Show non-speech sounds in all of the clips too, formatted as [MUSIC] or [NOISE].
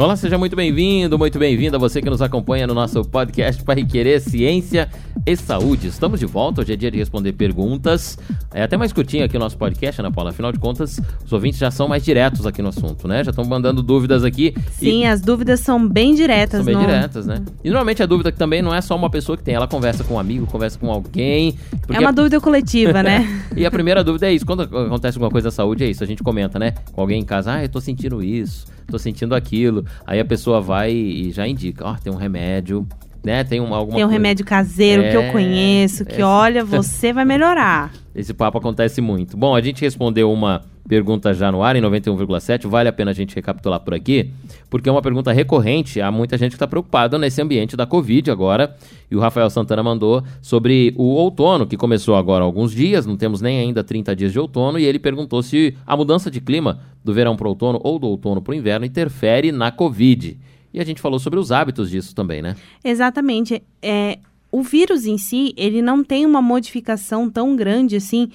Olá, seja muito bem-vindo, muito bem-vinda você que nos acompanha no nosso podcast para Querer Ciência e Saúde. Estamos de volta, hoje é dia de responder perguntas. É até mais curtinho aqui o nosso podcast, Ana né, Paula? Afinal de contas, os ouvintes já são mais diretos aqui no assunto, né? Já estão mandando dúvidas aqui. Sim, e... as dúvidas são bem diretas. São bem no... diretas, né? E normalmente a dúvida que também não é só uma pessoa que tem, ela conversa com um amigo, conversa com alguém. É uma a... dúvida coletiva, né? [LAUGHS] e a primeira dúvida é isso, quando acontece alguma coisa da saúde, é isso, a gente comenta, né? Com alguém em casa, ah, eu tô sentindo isso tô sentindo aquilo. Aí a pessoa vai e já indica, ó, oh, tem um remédio, né? Tem um, alguma Tem um coisa. remédio caseiro é, que eu é, conheço, que é, olha, [LAUGHS] você vai melhorar. Esse papo acontece muito. Bom, a gente respondeu uma pergunta já no ar em 91,7. Vale a pena a gente recapitular por aqui, porque é uma pergunta recorrente. Há muita gente que está preocupada nesse ambiente da Covid agora. E o Rafael Santana mandou sobre o outono, que começou agora há alguns dias, não temos nem ainda 30 dias de outono. E ele perguntou se a mudança de clima do verão para o outono ou do outono para o inverno interfere na Covid. E a gente falou sobre os hábitos disso também, né? Exatamente. É, o vírus em si, ele não tem uma modificação tão grande assim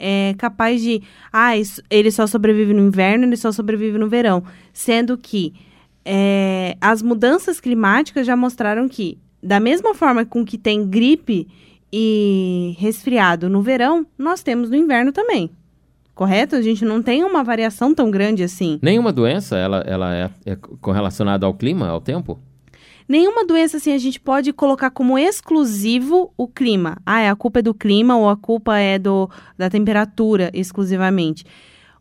é capaz de. Ah, isso, ele só sobrevive no inverno, ele só sobrevive no verão. Sendo que é, as mudanças climáticas já mostraram que, da mesma forma com que tem gripe e resfriado no verão, nós temos no inverno também. Correto? A gente não tem uma variação tão grande assim. Nenhuma doença ela, ela é, é correlacionada ao clima, ao tempo? Nenhuma doença assim a gente pode colocar como exclusivo o clima. Ah, é a culpa é do clima ou a culpa é do, da temperatura exclusivamente.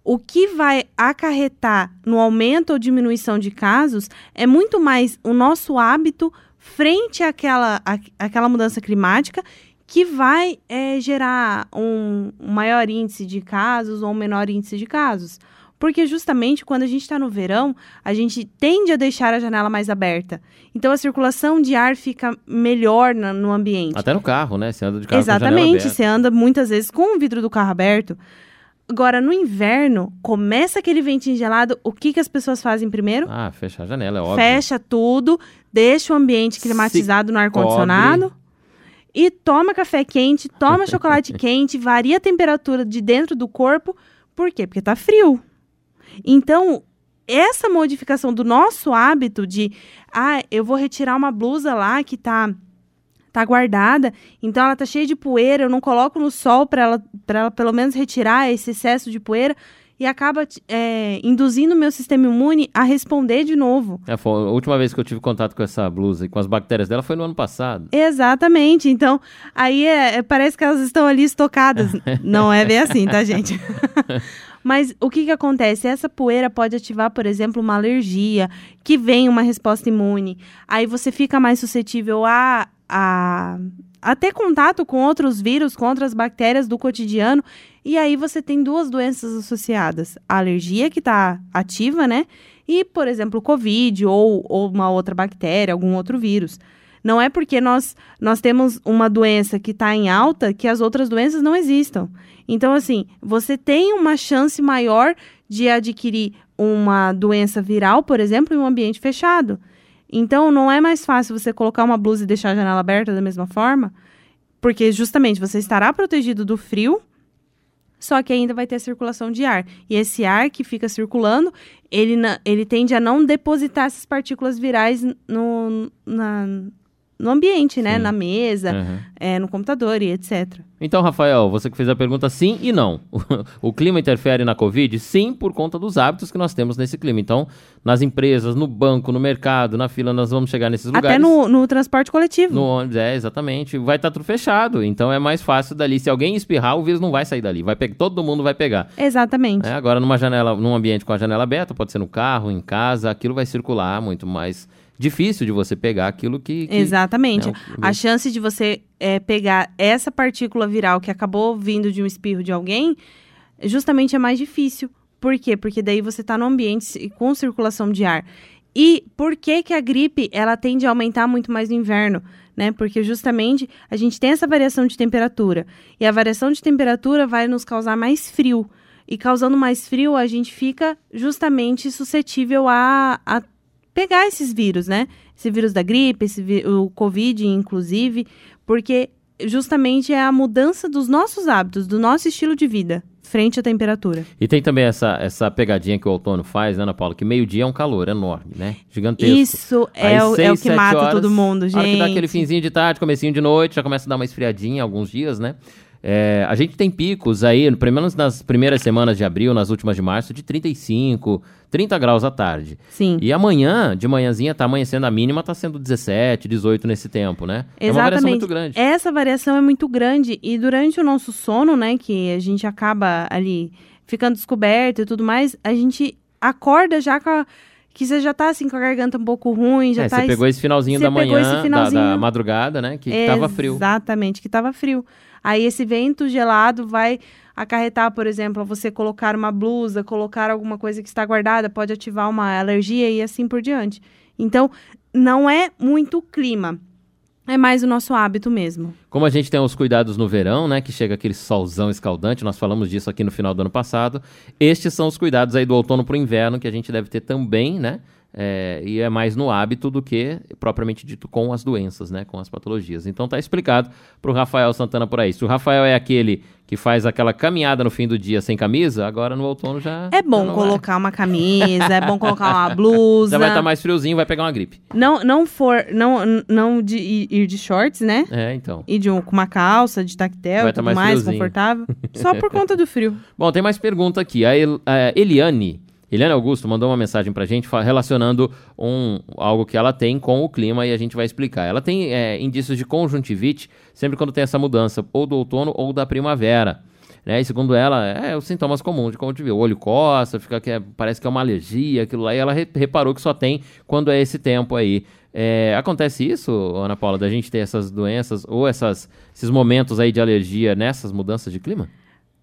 O que vai acarretar no aumento ou diminuição de casos é muito mais o nosso hábito frente àquela, à, àquela mudança climática que vai é, gerar um, maior índice de casos ou um menor índice de casos. Porque justamente quando a gente está no verão, a gente tende a deixar a janela mais aberta. Então a circulação de ar fica melhor na, no ambiente. Até no carro, né? Você anda de carro Exatamente, você anda muitas vezes com o vidro do carro aberto. Agora, no inverno, começa aquele ventinho gelado, o que, que as pessoas fazem primeiro? Ah, fecha a janela, é óbvio. Fecha tudo, deixa o ambiente climatizado Se no ar-condicionado. E toma café quente, toma chocolate [LAUGHS] quente, varia a temperatura de dentro do corpo. Por quê? Porque tá frio. Então, essa modificação do nosso hábito de, ah, eu vou retirar uma blusa lá que tá tá guardada, então ela tá cheia de poeira, eu não coloco no sol para ela, pra ela pelo menos retirar esse excesso de poeira e acaba é, induzindo o meu sistema imune a responder de novo. É, a última vez que eu tive contato com essa blusa e com as bactérias dela foi no ano passado. Exatamente. Então, aí é, é parece que elas estão ali estocadas. [LAUGHS] não é bem assim, tá, gente? [LAUGHS] Mas o que, que acontece? Essa poeira pode ativar, por exemplo, uma alergia, que vem uma resposta imune. Aí você fica mais suscetível a, a, a ter contato com outros vírus, com outras bactérias do cotidiano. E aí você tem duas doenças associadas: a alergia, que está ativa, né? E, por exemplo, o Covid ou, ou uma outra bactéria, algum outro vírus. Não é porque nós, nós temos uma doença que está em alta que as outras doenças não existam. Então, assim, você tem uma chance maior de adquirir uma doença viral, por exemplo, em um ambiente fechado. Então, não é mais fácil você colocar uma blusa e deixar a janela aberta da mesma forma, porque justamente você estará protegido do frio, só que ainda vai ter circulação de ar. E esse ar que fica circulando, ele, ele tende a não depositar essas partículas virais no, na, no ambiente, né? Sim. Na mesa, uhum. é, no computador e etc. Então, Rafael, você que fez a pergunta, sim e não. [LAUGHS] o clima interfere na Covid? Sim, por conta dos hábitos que nós temos nesse clima. Então, nas empresas, no banco, no mercado, na fila, nós vamos chegar nesses lugares. Até no, no transporte coletivo. No ônibus, é, exatamente. Vai estar tá tudo fechado. Então, é mais fácil dali. Se alguém espirrar, o vírus não vai sair dali. Vai pe... Todo mundo vai pegar. Exatamente. É, agora, numa janela, num ambiente com a janela aberta, pode ser no carro, em casa, aquilo vai circular muito mais difícil de você pegar aquilo que. que Exatamente. Né, a chance de você é, pegar essa partícula viral que acabou vindo de um espirro de alguém, justamente é mais difícil. Por quê? Porque daí você está no ambiente com circulação de ar. E por que, que a gripe ela tende a aumentar muito mais no inverno? Né? Porque justamente a gente tem essa variação de temperatura. E a variação de temperatura vai nos causar mais frio. E causando mais frio, a gente fica justamente suscetível a, a pegar esses vírus, né? Esse vírus da gripe, esse o Covid, inclusive, porque justamente é a mudança dos nossos hábitos, do nosso estilo de vida. frente à temperatura. E tem também essa, essa pegadinha que o outono faz, né, Ana Paula? Que meio-dia é um calor enorme, né? Gigantesco. Isso Aí é, o, é seis, o que mata horas, todo mundo, A hora que dá aquele gente. finzinho de tarde, comecinho de noite, já começa a dar uma esfriadinha alguns dias, né? É, a gente tem picos aí, pelo menos nas primeiras semanas de abril, nas últimas de março, de 35, 30 graus à tarde. Sim. E amanhã, de manhãzinha, tá amanhecendo a mínima, tá sendo 17, 18 nesse tempo, né? É uma variação muito grande. Essa variação é muito grande e durante o nosso sono, né, que a gente acaba ali ficando descoberto e tudo mais, a gente acorda já com a, que você já tá assim com a garganta um pouco ruim, já É, tá você pegou esse finalzinho da manhã, esse da- finalzinho- Da, madrugada, né? Que, que tava frio. Exatamente, que tava frio. Aí esse vento gelado vai acarretar, por exemplo, você colocar uma blusa, colocar alguma coisa que está guardada, pode ativar uma alergia e assim por diante. Então, não é muito o clima. É mais o nosso hábito mesmo. Como a gente tem os cuidados no verão, né? Que chega aquele solzão escaldante, nós falamos disso aqui no final do ano passado. Estes são os cuidados aí do outono para o inverno que a gente deve ter também, né? É, e é mais no hábito do que propriamente dito com as doenças, né? Com as patologias. Então tá explicado pro Rafael Santana por aí. Se o Rafael é aquele que faz aquela caminhada no fim do dia sem camisa, agora no outono já. É bom já vai. colocar uma camisa, é bom colocar uma blusa. [LAUGHS] Já vai estar mais friozinho, vai pegar uma gripe. Não, não for, não, não de ir de shorts, né? É, então. E de um- com uma calça de tactel Vai tá mais mais, confortável. Só por [LAUGHS] conta do frio. Bom, tem mais pergunta aqui. A, El- a Eliane, Eliane Augusto mandou uma mensagem pra gente fa- relacionando um, algo que ela tem com o clima e a gente vai explicar. Ela tem é, indícios de conjuntivite sempre quando tem essa mudança, ou do outono ou da primavera. Né? E segundo ela, é os sintomas comuns de conjuntivite. O olho coça, fica que é- parece que é uma alergia, aquilo lá. E ela re- reparou que só tem quando é esse tempo aí. É, acontece isso, Ana Paula, da gente ter essas doenças ou essas, esses momentos aí de alergia nessas mudanças de clima?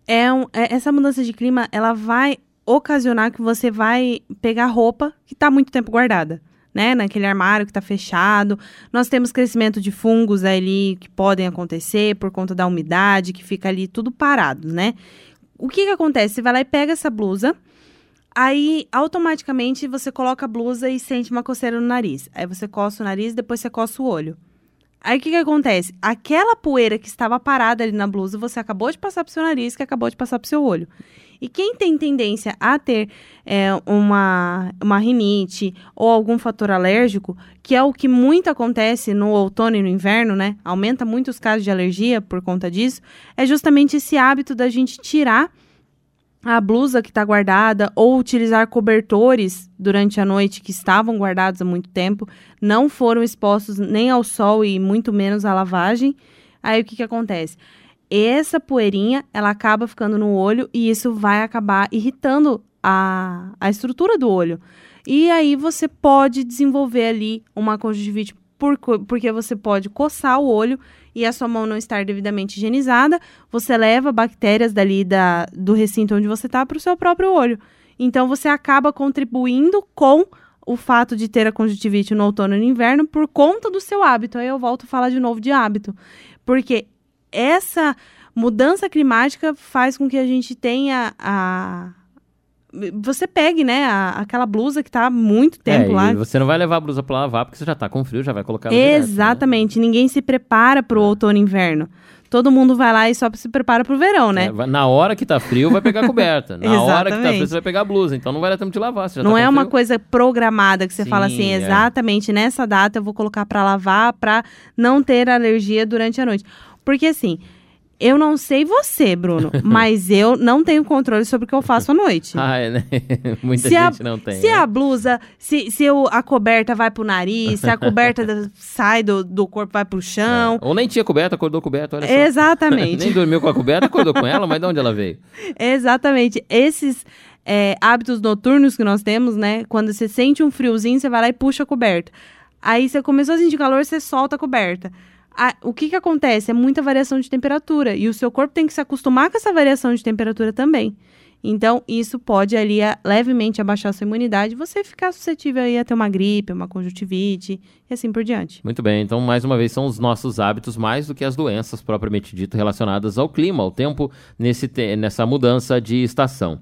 é um- é- essa mudança de clima, ela vai ocasionar que você vai pegar roupa que está muito tempo guardada, né? Naquele armário que está fechado. Nós temos crescimento de fungos ali que podem acontecer por conta da umidade, que fica ali tudo parado, né? O que que acontece? Você vai lá e pega essa blusa, aí automaticamente você coloca a blusa e sente uma coceira no nariz. Aí você coça o nariz, depois você coça o olho. Aí o que, que acontece? Aquela poeira que estava parada ali na blusa, você acabou de passar pro seu nariz, que acabou de passar pro seu olho. E quem tem tendência a ter é, uma, uma rinite ou algum fator alérgico, que é o que muito acontece no outono e no inverno, né? Aumenta muito os casos de alergia por conta disso, é justamente esse hábito da gente tirar a blusa que está guardada ou utilizar cobertores durante a noite que estavam guardados há muito tempo, não foram expostos nem ao sol e muito menos à lavagem. Aí o que, que acontece? Essa poeirinha ela acaba ficando no olho e isso vai acabar irritando a, a estrutura do olho. E aí você pode desenvolver ali uma conjuntivite por porque você pode coçar o olho e a sua mão não estar devidamente higienizada, você leva bactérias dali da, do recinto onde você está para o seu próprio olho. Então você acaba contribuindo com o fato de ter a conjuntivite no outono e no inverno por conta do seu hábito. Aí eu volto a falar de novo de hábito. Porque essa mudança climática faz com que a gente tenha a. Você pegue, né, a- aquela blusa que tá há muito tempo é, lá. você não vai levar a blusa pra lavar porque você já tá com frio, já vai colocar ela direto, né? Exatamente. Ninguém se prepara pro outono e inverno. Todo mundo vai lá e só se prepara pro verão, né? É, na hora que tá frio, vai pegar a coberta. [LAUGHS] Na hora que tá frio, Exatamente. você vai pegar a blusa. Então não vai dar tempo de lavar. Não tá é uma coisa programada que você Sim, fala assim, é. exatamente nessa data eu vou colocar pra lavar pra não ter alergia durante a noite. Porque assim, eu não sei você, Bruno, [LAUGHS] mas eu não tenho controle sobre o que eu faço à noite. [LAUGHS] Ah, é, né? [LAUGHS] Muita Se a- gente não tem. Se né? a blusa, se, se o- a coberta vai pro nariz, se a coberta da- sai do, do corpo, vai pro chão. Ou nem tinha coberta, acordou coberta, olha só. Exatamente. nem dormiu com a coberta, acordou com ela, mas de onde ela veio? Exatamente. Esses é, hábitos noturnos que nós temos, né? Quando você sente um friozinho, você vai lá e puxa a coberta. Aí você começou a sentir calor, você solta a coberta. A- o que, que acontece? É muita variação de temperatura. E o seu corpo tem que se acostumar com essa variação de temperatura também. Então, isso pode ali a- levemente abaixar a sua imunidade você ficar suscetível aí a ter uma gripe, uma conjuntivite e assim por diante. Muito bem, então mais uma vez são os nossos hábitos mais do que as doenças propriamente dito relacionadas ao clima, ao tempo nesse te- nessa mudança de estação.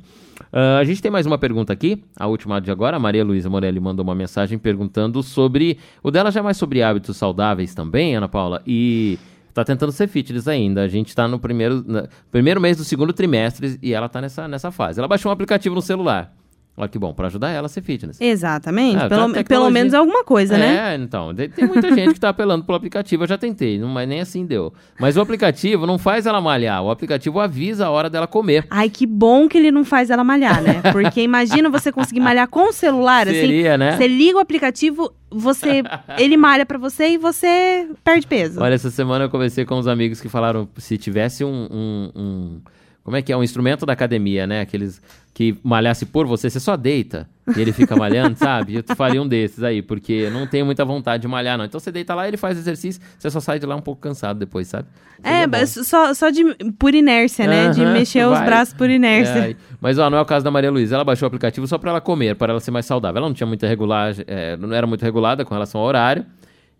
Ah, a gente tem mais uma pergunta aqui, a última de agora. A Maria Luísa Morelli mandou uma mensagem perguntando sobre. O dela já é mais sobre hábitos saudáveis também, Ana Paula. E tá tentando ser fitness ainda. A gente tá no primeiro, na- primeiro mês do segundo trimestre e ela tá nessa, nessa fase. Ela baixou um aplicativo no celular. Olha que bom, pra ajudar ela a ser fitness. Exatamente. Ah, pelo, tá pelo tecnologia. menos alguma coisa, né? É, então. Tem muita gente que tá apelando pelo aplicativo. Eu já tentei, não, mas nem assim deu. Mas o aplicativo não faz ela malhar. O aplicativo avisa a hora dela comer. Ai, que bom que ele não faz ela malhar, né? Porque imagina você conseguir malhar com o celular, assim. Seria, né? Você liga o aplicativo, você ele malha pra você e você perde peso. Olha, essa semana eu conversei com uns amigos que falaram se tivesse um, um- um- Como é que é? Um instrumento da academia, né? Aqueles que malhasse por você, você só deita e ele fica malhando, [LAUGHS] sabe? Eu faria um desses aí, porque eu não tenho muita vontade de malhar, não. Então você deita lá, ele faz exercício, você só sai de lá um pouco cansado depois, sabe? Seria É, bom. só, só de por inércia, né? De mexer os vai. braços por inércia. É, mas ó, não é o caso da Maria Luísa. Ela baixou o aplicativo só para ela comer, para ela ser mais saudável. Ela não tinha muita regulagem, é, não era muito regulada com relação ao horário.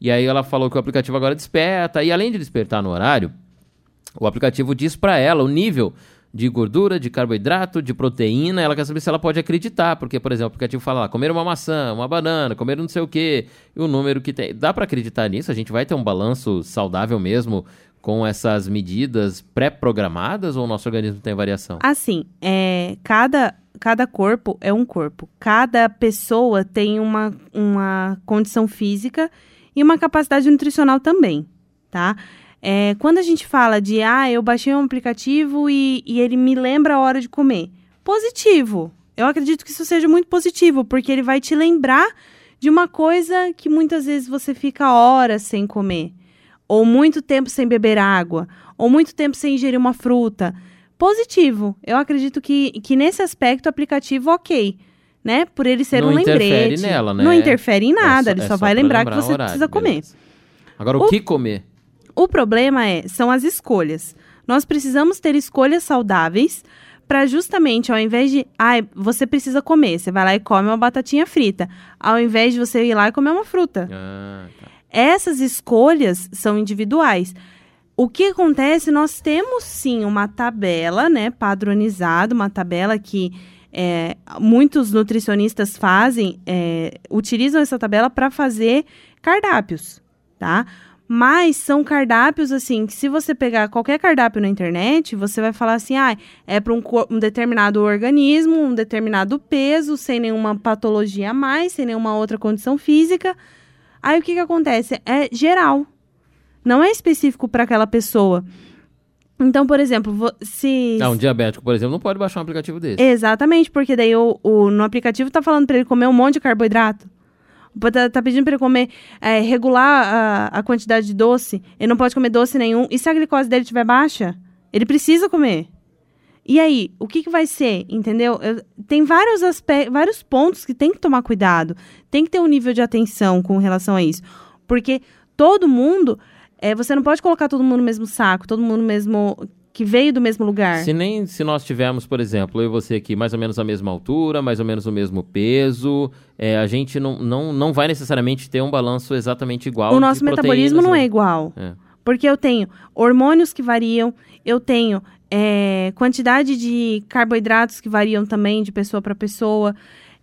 E aí ela falou que o aplicativo agora desperta. E além de despertar no horário, o aplicativo diz para ela o nível de gordura, de carboidrato, de proteína. Ela quer saber se ela pode acreditar, porque, por exemplo, o aplicativo fala lá, comer uma maçã, uma banana, comer não sei o quê, e o número que tem. Dá para acreditar nisso? A gente vai ter um balanço saudável mesmo com essas medidas pré-programadas ou o nosso organismo tem variação? Assim, é, cada, cada corpo é um corpo. Cada pessoa tem uma, uma condição física e uma capacidade nutricional também, tá? É, quando a gente fala de, ah, eu baixei um aplicativo e, e ele me lembra a hora de comer. Positivo. Eu acredito que isso seja muito positivo, porque ele vai te lembrar de uma coisa que muitas vezes você fica horas sem comer, ou muito tempo sem beber água, ou muito tempo sem ingerir uma fruta. Positivo. Eu acredito que, que nesse aspecto o aplicativo ok, né? Por ele ser Não um interfere lembrete. nela, né? Não interfere em nada, É ele é só, vai pra lembrar que você precisa comer. beleza. Agora, o, O- que comer? O problema é, são as escolhas. Nós precisamos ter escolhas saudáveis para justamente, ao invés de, ai, você precisa comer, você vai lá e come uma batatinha frita, ao invés de você ir lá e comer uma fruta. Ah, tá. Essas escolhas são individuais. O que acontece? Nós temos sim uma tabela, né, padronizada, uma tabela que é, muitos nutricionistas fazem, é, utilizam essa tabela para fazer cardápios, tá? Mas são cardápios assim que se você pegar qualquer cardápio na internet, você vai falar assim, ah, é para um, um determinado organismo, um determinado peso, sem nenhuma patologia a mais, sem nenhuma outra condição física. Aí o que que acontece? É geral. Não é específico para aquela pessoa. Então, por exemplo, se Ah, um diabético, por exemplo, não pode baixar um aplicativo desse. Exatamente, porque daí o, o- no aplicativo tá falando para ele comer um monte de carboidrato. Tá, tá pedindo para ele comer, é, regular a, a quantidade de doce. Ele não pode comer doce nenhum. E se a glicose dele estiver baixa? Ele precisa comer. E aí, o que, que vai ser? Entendeu? Eu- tem vários aspectos, vários pontos que tem que tomar cuidado. Tem que ter um nível de atenção com relação a isso. Porque todo mundo. é, você não pode colocar todo mundo no mesmo saco, todo mundo no mesmo. Que veio do mesmo lugar. Se nem se nós tivermos, por exemplo, eu e você aqui, mais ou menos a mesma altura, mais ou menos o mesmo peso, é, a gente não, não, não vai necessariamente ter um balanço exatamente igual. o nosso metabolismo não né? é igual. É. Porque eu tenho hormônios que variam, eu tenho é, quantidade de carboidratos que variam também de pessoa para pessoa.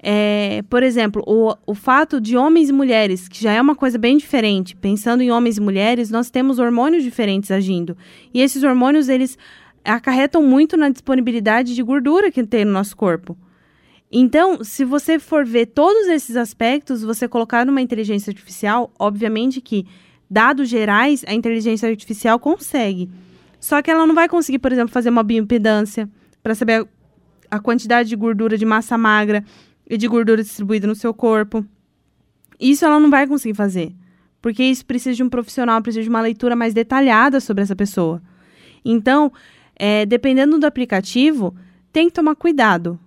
É, por exemplo, o, o fato de homens e mulheres, que já é uma coisa bem diferente, pensando em homens e mulheres, nós temos hormônios diferentes agindo. E esses hormônios, eles acarretam muito na disponibilidade de gordura que tem no nosso corpo. Então, se você for ver todos esses aspectos, você colocar numa inteligência artificial, obviamente que dados gerais a inteligência artificial consegue. Só que ela não vai conseguir, por exemplo, fazer uma bioimpedância para saber a, a quantidade de gordura de massa magra e de gordura distribuída no seu corpo. Isso ela não vai conseguir fazer. Porque isso precisa de um profissional, precisa de uma leitura mais detalhada sobre essa pessoa. Então, é, dependendo do aplicativo, tem que tomar cuidado.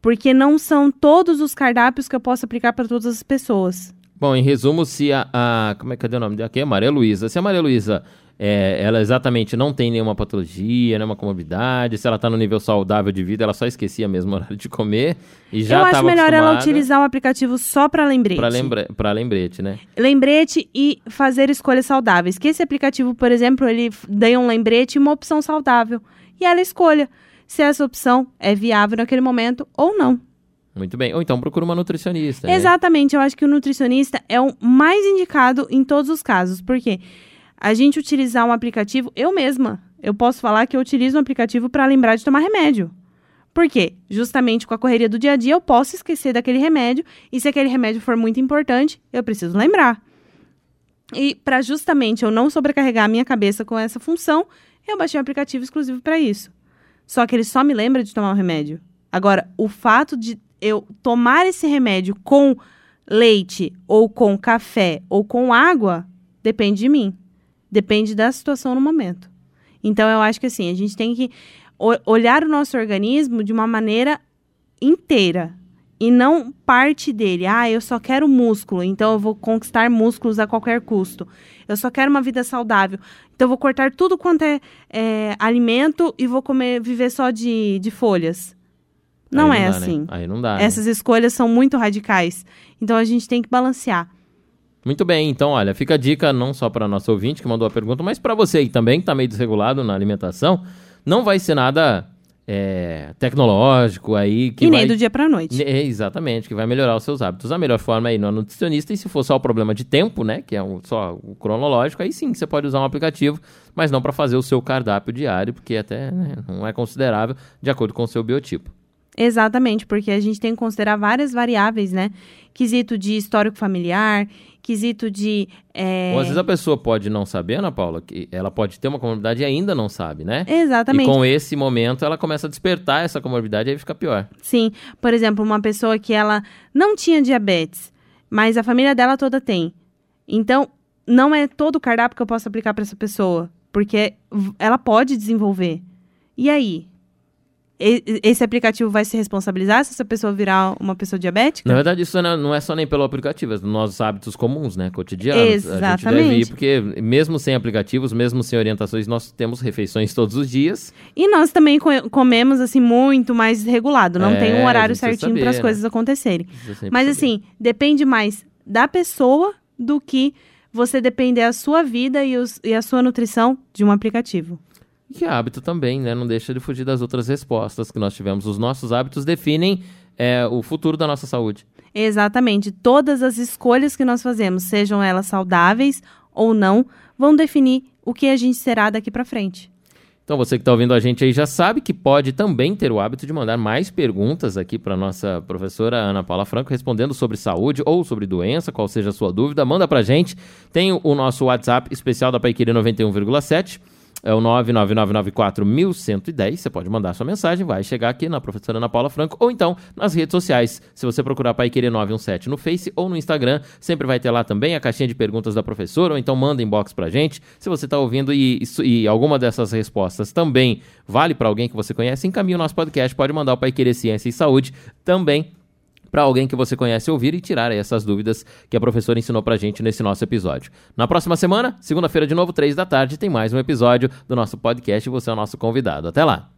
Porque não são todos os cardápios que eu posso aplicar para todas as pessoas. Bom, em resumo, se a, a- Como é que cadê o nome dela aqui? É Maria Luísa. Se a Maria Luísa. É, ela exatamente não tem nenhuma patologia, nenhuma comorbidade, se ela tá no nível saudável de vida, ela só esquecia mesmo o horário de comer e já eu acho melhor ela utilizar o aplicativo só para lembrete. Pra, lembra... lembrete, né? lembrete e fazer escolhas saudáveis. Que esse aplicativo, por exemplo, ele dê um lembrete e uma opção saudável. E ela escolha se essa opção é viável naquele momento ou não. Muito bem. Ou então procura uma nutricionista. né? Exatamente, eu acho que o nutricionista é o mais indicado em todos os casos. Porque a gente utilizar um aplicativo, eu mesma, eu posso falar que eu utilizo um aplicativo para lembrar de tomar remédio. Por quê? Justamente com a correria do dia a dia, eu posso esquecer daquele remédio, e se aquele remédio for muito importante, eu preciso lembrar. E para justamente eu não sobrecarregar a minha cabeça com essa função, eu baixei um aplicativo exclusivo para isso. Só que ele só me lembra de tomar o remédio. Agora, o fato de eu tomar esse remédio com leite ou com café ou com água depende de mim. Depende da situação no momento. Então eu acho que assim, a gente tem que olhar o nosso organismo de uma maneira inteira e não parte dele. Ah, eu só quero músculo, então eu vou conquistar músculos a qualquer custo. Eu só quero uma vida saudável, então eu vou cortar tudo quanto é, é alimento e vou comer, viver só de, de folhas. Não, não é dá, assim. Né? Aí não dá. Essas né? escolhas são muito radicais. Então a gente tem que balancear. Muito bem, então olha, fica a dica não só para nosso ouvinte que mandou a pergunta, mas para você aí também que está meio desregulado na alimentação. Não vai ser nada é, tecnológico aí. Que e vai... nem do dia para noite. É, exatamente, que vai melhorar os seus hábitos. A melhor forma aí no nutricionista, e se for só o problema de tempo, né, que é um, só o cronológico, aí sim você pode usar um aplicativo, mas não para fazer o seu cardápio diário, porque até né, não é considerável de acordo com o seu biotipo. Exatamente, porque a gente tem que considerar várias variáveis, né? Quesito de histórico familiar, quesito de. É... Ou às vezes a pessoa pode não saber, Ana Paula, que ela pode ter uma comorbidade e ainda não sabe, né? Exatamente. E com esse momento ela começa a despertar essa comorbidade e aí fica pior. Sim. Por exemplo, uma pessoa que ela não tinha diabetes, mas a família dela toda tem. Então, não é todo o cardápio que eu posso aplicar para essa pessoa, porque ela pode desenvolver. E aí? Esse aplicativo vai se responsabilizar se essa pessoa virar uma pessoa diabética? Na verdade, isso não é só nem pelo aplicativo, é dos nossos hábitos comuns, né? Cotidianos. Exatamente. A gente deve ir, porque mesmo sem aplicativos, mesmo sem orientações, nós temos refeições todos os dias. E nós também comemos, assim, muito mais regulado. Não é, tem um horário certinho para as né? coisas acontecerem. Mas, saber. assim, depende mais da pessoa do que você depender a sua vida e, os, e a sua nutrição de um aplicativo. E que hábito também, né? Não deixa de fugir das outras respostas que nós tivemos. Os nossos hábitos definem é, o futuro da nossa saúde. Exatamente. Todas as escolhas que nós fazemos, sejam elas saudáveis ou não, vão definir o que a gente será daqui para frente. Então você que está ouvindo a gente aí já sabe que pode também ter o hábito de mandar mais perguntas aqui para nossa professora Ana Paula Franco respondendo sobre saúde ou sobre doença, qual seja a sua dúvida, manda para a gente. Tem o nosso WhatsApp especial da Paiqueria 91,7 é o 999941110. Você pode mandar sua mensagem, vai chegar aqui na professora Ana Paula Franco, ou então nas redes sociais. Se você procurar Pai Querer 917 no Face ou no Instagram, sempre vai ter lá também a caixinha de perguntas da professora, ou então manda inbox pra gente. Se você está ouvindo e, e, e, alguma dessas respostas também vale para alguém que você conhece, encaminhe o nosso podcast, pode mandar o Pai Querer Ciência e Saúde também para alguém que você conhece ouvir e tirar essas dúvidas que a professora ensinou para gente nesse nosso episódio. Na próxima semana, segunda-feira de novo, três da tarde, tem mais um episódio do nosso podcast e você é o nosso convidado. Até lá!